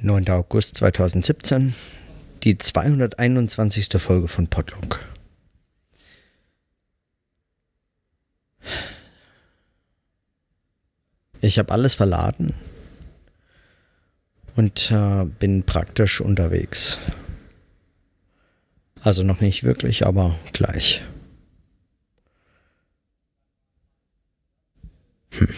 9. August 2017, die 221. Folge von Podlog. Ich habe alles verladen und äh, bin praktisch unterwegs. Also noch nicht wirklich, aber gleich. Hm.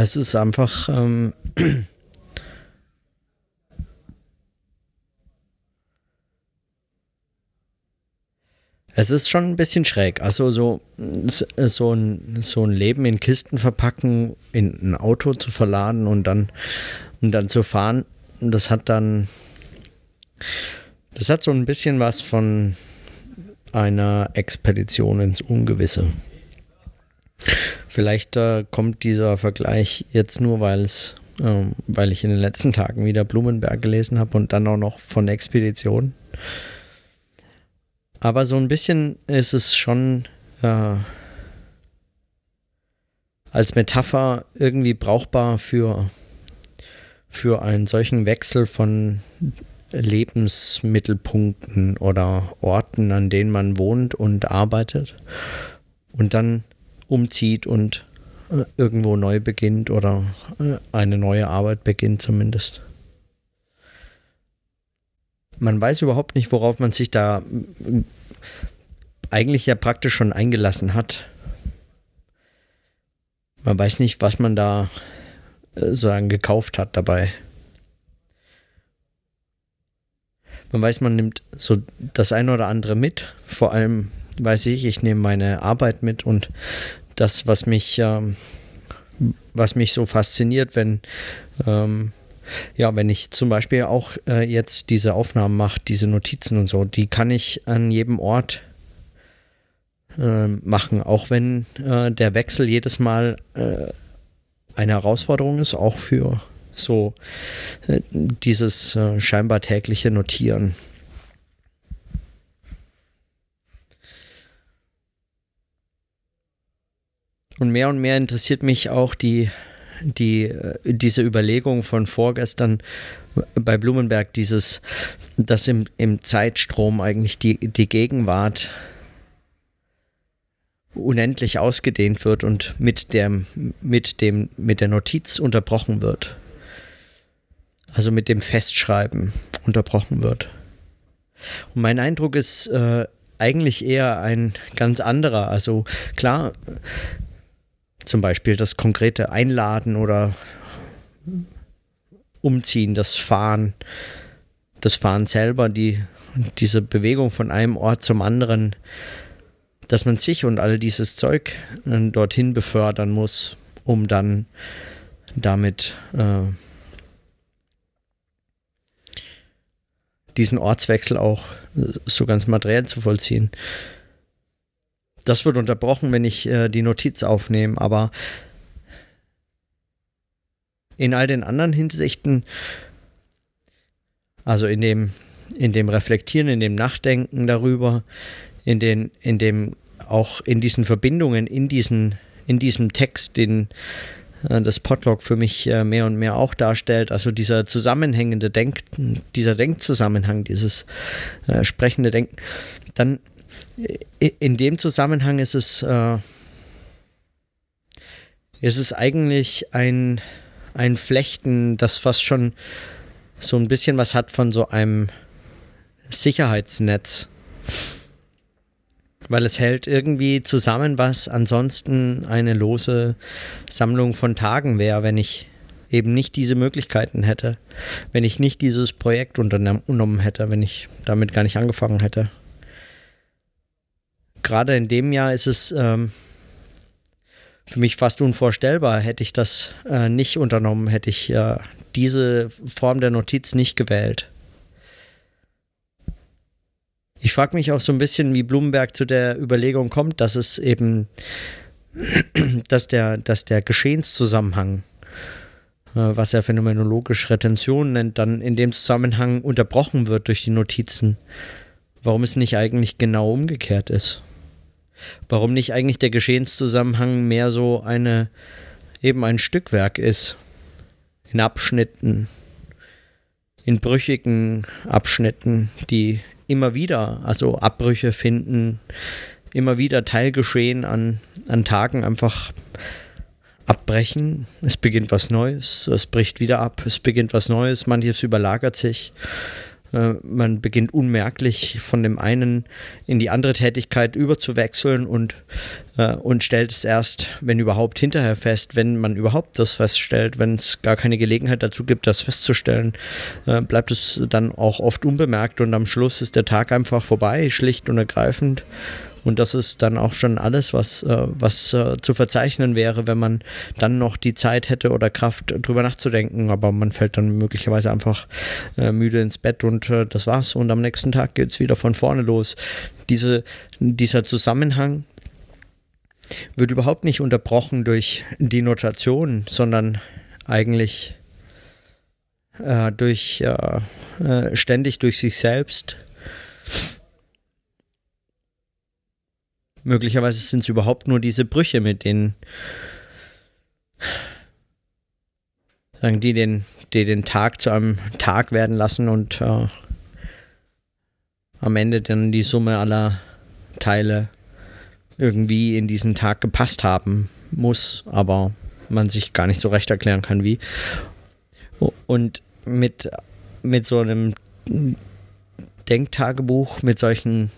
Es ist einfach. Ähm, es ist schon ein bisschen schräg. Also so, so, ein, so ein Leben in Kisten verpacken, in ein Auto zu verladen und dann, und dann zu fahren, das hat dann. Das hat so ein bisschen was von einer Expedition ins Ungewisse. Vielleicht äh, kommt dieser Vergleich jetzt nur, weil es, ähm, weil ich in den letzten Tagen wieder Blumenberg gelesen habe und dann auch noch von Expedition. Aber so ein bisschen ist es schon äh, als Metapher irgendwie brauchbar für, für einen solchen Wechsel von Lebensmittelpunkten oder Orten, an denen man wohnt und arbeitet. Und dann umzieht und äh, irgendwo neu beginnt oder äh, eine neue Arbeit beginnt zumindest. Man weiß überhaupt nicht, worauf man sich da äh, eigentlich ja praktisch schon eingelassen hat. Man weiß nicht, was man da sozusagen gekauft hat dabei. Man weiß, man nimmt so das eine oder andere mit. Vor allem weiß ich, ich nehme meine Arbeit mit und das, was mich, ähm, was mich so fasziniert, wenn, ähm, ja, wenn ich zum Beispiel auch äh, jetzt diese Aufnahmen mache, diese Notizen und so, die kann ich an jedem Ort äh, machen, auch wenn äh, der Wechsel jedes Mal äh, eine Herausforderung ist, auch für so äh, dieses äh, scheinbar tägliche Notieren. Und mehr und mehr interessiert mich auch die, die, äh, diese Überlegung von vorgestern bei Blumenberg, dieses, dass im, im Zeitstrom eigentlich die, die Gegenwart unendlich ausgedehnt wird und mit dem, mit dem, mit der Notiz unterbrochen wird. Also mit dem Festschreiben unterbrochen wird. Und mein Eindruck ist äh, eigentlich eher ein ganz anderer. Also klar, zum Beispiel das konkrete Einladen oder Umziehen, das Fahren, das Fahren selber, die, diese Bewegung von einem Ort zum anderen, dass man sich und all dieses Zeug äh, dorthin befördern muss, um dann damit äh, diesen Ortswechsel auch so ganz materiell zu vollziehen. Das wird unterbrochen, wenn ich äh, die Notiz aufnehme, aber in all den anderen Hinsichten, also in dem, in dem Reflektieren, in dem Nachdenken darüber, in den, in dem auch in diesen Verbindungen, in diesen, in diesem Text, den äh, das Podlog für mich äh, mehr und mehr auch darstellt, also dieser zusammenhängende Denk, dieser Denkzusammenhang, dieses äh, sprechende Denken, dann in dem Zusammenhang ist es, äh, ist es eigentlich ein, ein Flechten, das fast schon so ein bisschen was hat von so einem Sicherheitsnetz. Weil es hält irgendwie zusammen, was ansonsten eine lose Sammlung von Tagen wäre, wenn ich eben nicht diese Möglichkeiten hätte, wenn ich nicht dieses Projekt unternommen hätte, wenn ich damit gar nicht angefangen hätte gerade in dem Jahr ist es ähm, für mich fast unvorstellbar. Hätte ich das äh, nicht unternommen, hätte ich äh, diese Form der Notiz nicht gewählt. Ich frage mich auch so ein bisschen, wie Blumenberg zu der Überlegung kommt, dass es eben, dass der, dass der Geschehenszusammenhang, äh, was er phänomenologisch Retention nennt, dann in dem Zusammenhang unterbrochen wird durch die Notizen. Warum es nicht eigentlich genau umgekehrt ist. Warum nicht eigentlich der Geschehenszusammenhang mehr so eine eben ein Stückwerk ist. In Abschnitten, in brüchigen Abschnitten, die immer wieder, also Abbrüche finden, immer wieder Teilgeschehen an, an Tagen einfach abbrechen. Es beginnt was Neues, es bricht wieder ab, es beginnt was Neues, manches überlagert sich. Äh, man beginnt unmerklich von dem einen in die andere Tätigkeit überzuwechseln und, äh, und stellt es erst, wenn überhaupt, hinterher fest, wenn man überhaupt das feststellt, wenn es gar keine Gelegenheit dazu gibt, das festzustellen, äh, bleibt es dann auch oft unbemerkt und am Schluss ist der Tag einfach vorbei, schlicht und ergreifend. Und das ist dann auch schon alles, was, äh, was äh, zu verzeichnen wäre, wenn man dann noch die Zeit hätte oder Kraft, drüber nachzudenken. Aber man fällt dann möglicherweise einfach äh, müde ins Bett und äh, das war's. Und am nächsten Tag geht es wieder von vorne los. Diese, dieser Zusammenhang wird überhaupt nicht unterbrochen durch die Notation, sondern eigentlich äh, durch äh, ständig durch sich selbst Möglicherweise sind es überhaupt nur diese Brüche, mit denen sagen die den, die den Tag zu einem Tag werden lassen und äh, am Ende dann die Summe aller Teile irgendwie in diesen Tag gepasst haben muss, aber man sich gar nicht so recht erklären kann, wie. Und mit, mit so einem Denktagebuch, mit solchen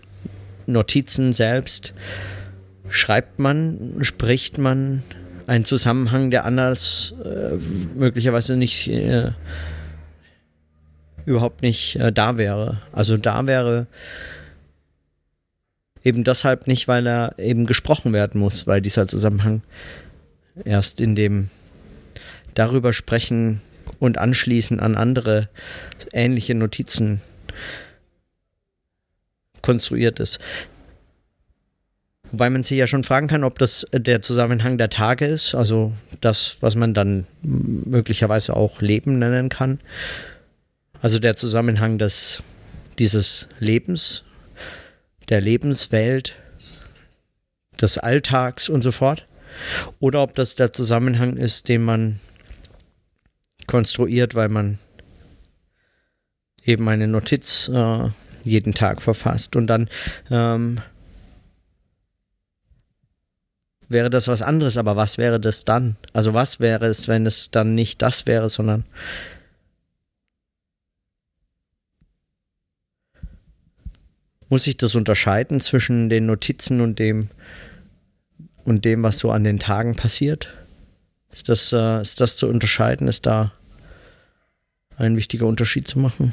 Notizen selbst schreibt man, spricht man einen Zusammenhang, der anders äh, möglicherweise nicht äh, überhaupt nicht äh, da wäre. Also da wäre eben deshalb nicht, weil er eben gesprochen werden muss, weil dieser Zusammenhang erst in dem darüber sprechen und anschließen an andere ähnliche Notizen konstruiert ist. Wobei man sich ja schon fragen kann, ob das der Zusammenhang der Tage ist, also das, was man dann möglicherweise auch Leben nennen kann. Also der Zusammenhang des, dieses Lebens, der Lebenswelt, des Alltags und so fort. Oder ob das der Zusammenhang ist, den man konstruiert, weil man eben eine Notiz äh, jeden Tag verfasst. Und dann ähm, wäre das was anderes, aber was wäre das dann? Also was wäre es, wenn es dann nicht das wäre, sondern muss ich das unterscheiden zwischen den Notizen und dem und dem, was so an den Tagen passiert? Ist das, äh, ist das zu unterscheiden? Ist da ein wichtiger Unterschied zu machen?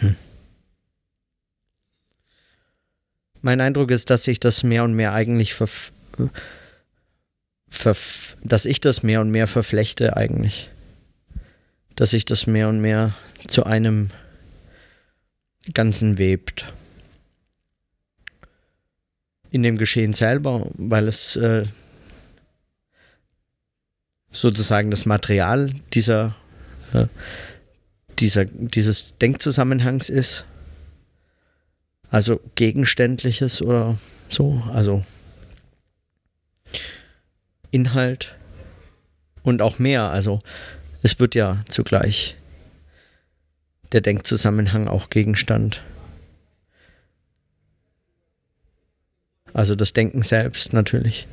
Hm. Mein Eindruck ist, dass sich das mehr und mehr eigentlich verf verf dass ich das mehr und mehr verflechte eigentlich. Dass sich das mehr und mehr zu einem Ganzen webt. In dem Geschehen selber, weil es äh, sozusagen das Material dieser äh, dieser, dieses Denkzusammenhangs ist. Also gegenständliches oder so, also Inhalt und auch mehr. Also es wird ja zugleich der Denkzusammenhang auch Gegenstand. Also das Denken selbst natürlich.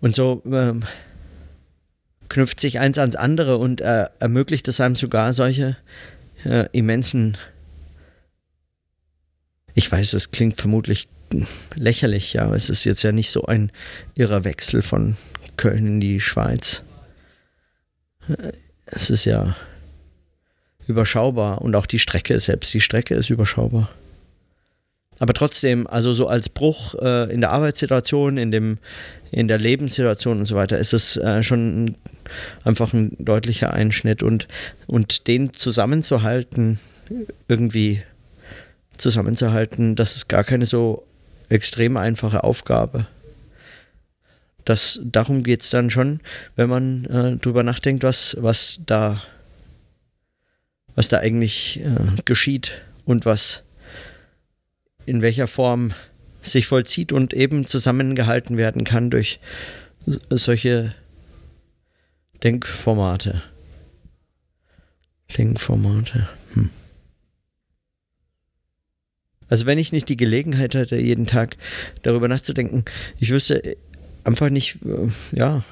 Und so ähm, knüpft sich eins ans andere und äh, ermöglicht es einem sogar solche äh, immensen. Ich weiß, es klingt vermutlich lächerlich, ja, aber es ist jetzt ja nicht so ein irrer Wechsel von Köln in die Schweiz. Es ist ja überschaubar und auch die Strecke selbst, die Strecke ist überschaubar. Aber trotzdem, also so als Bruch äh, in der Arbeitssituation, in, dem, in der Lebenssituation und so weiter, ist es äh, schon einfach ein deutlicher Einschnitt und, und den zusammenzuhalten, irgendwie zusammenzuhalten, das ist gar keine so extrem einfache Aufgabe. Das, darum geht es dann schon, wenn man äh, drüber nachdenkt, was, was da was da eigentlich äh, geschieht und was in welcher Form sich vollzieht und eben zusammengehalten werden kann durch solche Denkformate. Denkformate. Hm. Also wenn ich nicht die Gelegenheit hätte, jeden Tag darüber nachzudenken, ich wüsste einfach nicht, äh, ja,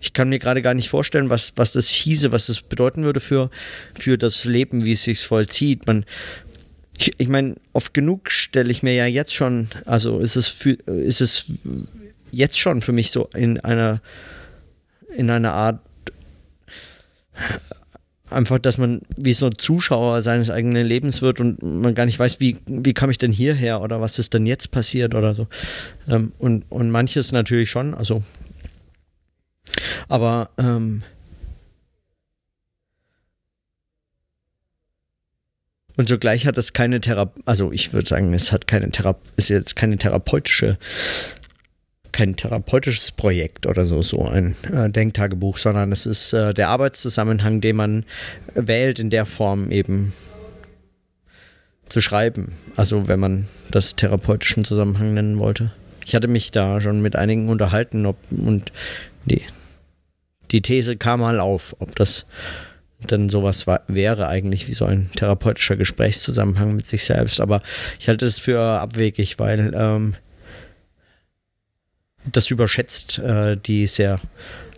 ich kann mir gerade gar nicht vorstellen, was, was das hieße, was das bedeuten würde für, für das Leben, wie es sich vollzieht. Man, ich, ich meine, oft genug stelle ich mir ja jetzt schon, also ist es, für, ist es jetzt schon für mich so in einer, in einer Art einfach, dass man wie so ein Zuschauer seines eigenen Lebens wird und man gar nicht weiß, wie, wie kam ich denn hierher oder was ist denn jetzt passiert oder so. Ähm, und, und manches natürlich schon, also aber ähm, Und zugleich hat es keine Therapie, also ich würde sagen, es hat keine Therapie, ist jetzt keine therapeutische, kein therapeutisches Projekt oder so, so ein äh, Denktagebuch, sondern es ist äh, der Arbeitszusammenhang, den man wählt, in der Form eben zu schreiben. Also wenn man das therapeutischen Zusammenhang nennen wollte. Ich hatte mich da schon mit einigen unterhalten ob, und die, die These kam mal auf, ob das dann sowas war, wäre eigentlich wie so ein therapeutischer Gesprächszusammenhang mit sich selbst. Aber ich halte es für abwegig, weil ähm, das überschätzt äh, die sehr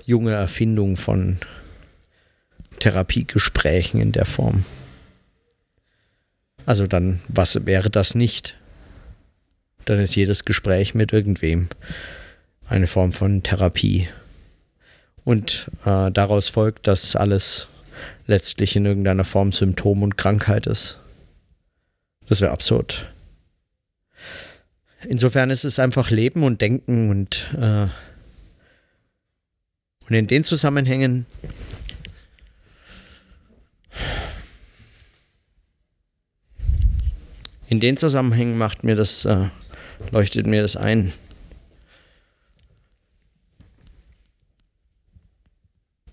junge Erfindung von Therapiegesprächen in der Form. Also dann, was wäre das nicht? Dann ist jedes Gespräch mit irgendwem eine Form von Therapie. Und äh, daraus folgt, dass alles letztlich in irgendeiner Form Symptom und Krankheit ist. Das wäre absurd. Insofern ist es einfach Leben und Denken und, äh, und in den Zusammenhängen in den Zusammenhängen macht mir das, äh, leuchtet mir das ein.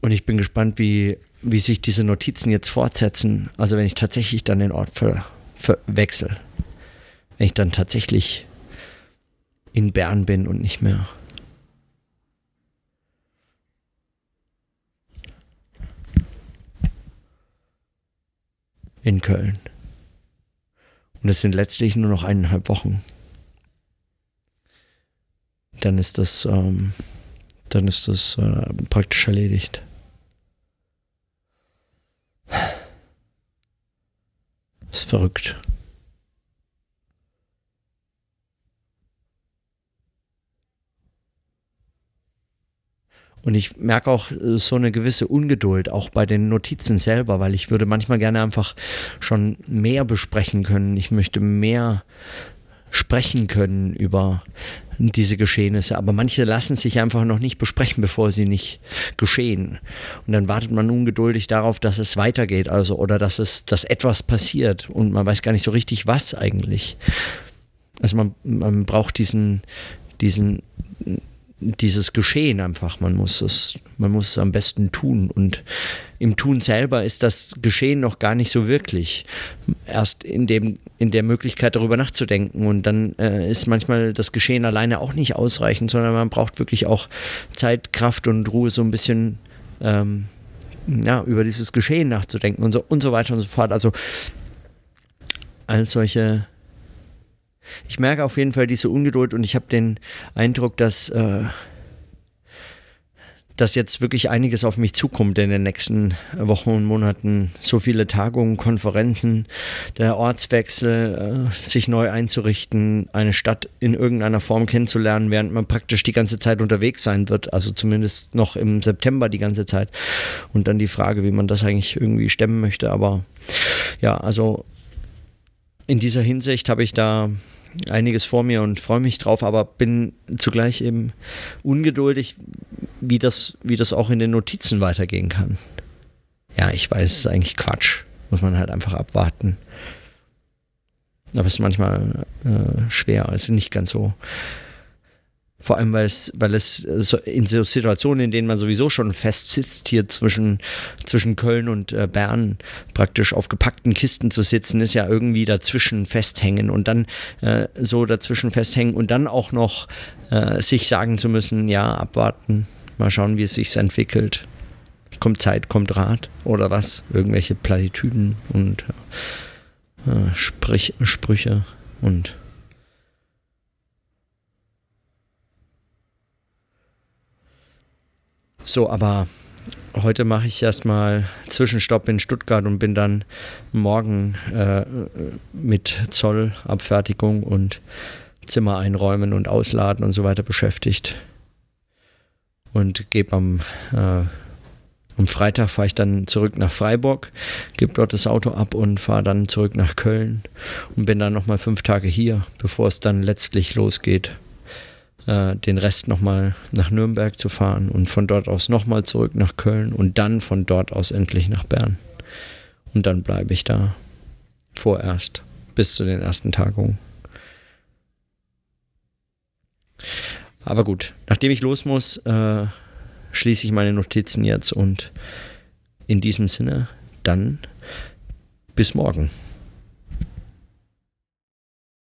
Und ich bin gespannt, wie wie sich diese Notizen jetzt fortsetzen. Also wenn ich tatsächlich dann den Ort ver, verwechsel. Wenn ich dann tatsächlich in Bern bin und nicht mehr. In Köln. Und es sind letztlich nur noch eineinhalb Wochen. Dann ist das, ähm, dann ist das äh, praktisch erledigt. Das ist verrückt. Und ich merke auch äh, so eine gewisse Ungeduld, auch bei den Notizen selber, weil ich würde manchmal gerne einfach schon mehr besprechen können. Ich möchte mehr sprechen können über diese Geschehnisse. Aber manche lassen sich einfach noch nicht besprechen, bevor sie nicht geschehen. Und dann wartet man ungeduldig darauf, dass es weitergeht, also oder dass es, dass etwas passiert und man weiß gar nicht so richtig, was eigentlich. Also man, man braucht diesen, diesen dieses Geschehen einfach. Man muss es, man muss es am besten tun. Und im Tun selber ist das Geschehen noch gar nicht so wirklich. Erst in dem, in der Möglichkeit darüber nachzudenken. Und dann äh, ist manchmal das Geschehen alleine auch nicht ausreichend, sondern man braucht wirklich auch Zeit, Kraft und Ruhe, so ein bisschen ähm, ja, über dieses Geschehen nachzudenken und so und so weiter und so fort. Also all solche ich merke auf jeden Fall diese Ungeduld und ich habe den Eindruck, dass, äh, dass jetzt wirklich einiges auf mich zukommt in den nächsten Wochen und Monaten. So viele Tagungen, Konferenzen, der Ortswechsel, äh, sich neu einzurichten, eine Stadt in irgendeiner Form kennenzulernen, während man praktisch die ganze Zeit unterwegs sein wird, also zumindest noch im September die ganze Zeit. Und dann die Frage, wie man das eigentlich irgendwie stemmen möchte. Aber ja, also in dieser Hinsicht habe ich da einiges vor mir und freue mich drauf, aber bin zugleich eben ungeduldig, wie das, wie das auch in den Notizen weitergehen kann. Ja, ich weiß, es ist eigentlich Quatsch. Muss man halt einfach abwarten. Aber es ist manchmal äh, schwer, also nicht ganz so Vor allem, weil es, weil es in so Situationen, in denen man sowieso schon festsitzt, hier zwischen, zwischen Köln und äh, Bern praktisch auf gepackten Kisten zu sitzen, ist ja irgendwie dazwischen festhängen und dann äh, so dazwischen festhängen und dann auch noch äh, sich sagen zu müssen, ja, abwarten, mal schauen, wie es sich entwickelt. Kommt Zeit, kommt Rat oder was? Irgendwelche Platitüden und äh, Sprich, Sprüche und So, aber heute mache ich erstmal Zwischenstopp in Stuttgart und bin dann morgen äh, mit Zollabfertigung und Zimmer einräumen und ausladen und so weiter beschäftigt. Und gebe am, äh, am Freitag fahre ich dann zurück nach Freiburg, gebe dort das Auto ab und fahre dann zurück nach Köln und bin dann nochmal fünf Tage hier, bevor es dann letztlich losgeht äh, den Rest nochmal nach Nürnberg zu fahren und von dort aus nochmal zurück nach Köln und dann von dort aus endlich nach Bern. Und dann bleibe ich da vorerst bis zu den ersten Tagungen. Aber gut, nachdem ich los muss, äh, schließe ich meine Notizen jetzt und in diesem Sinne dann bis morgen.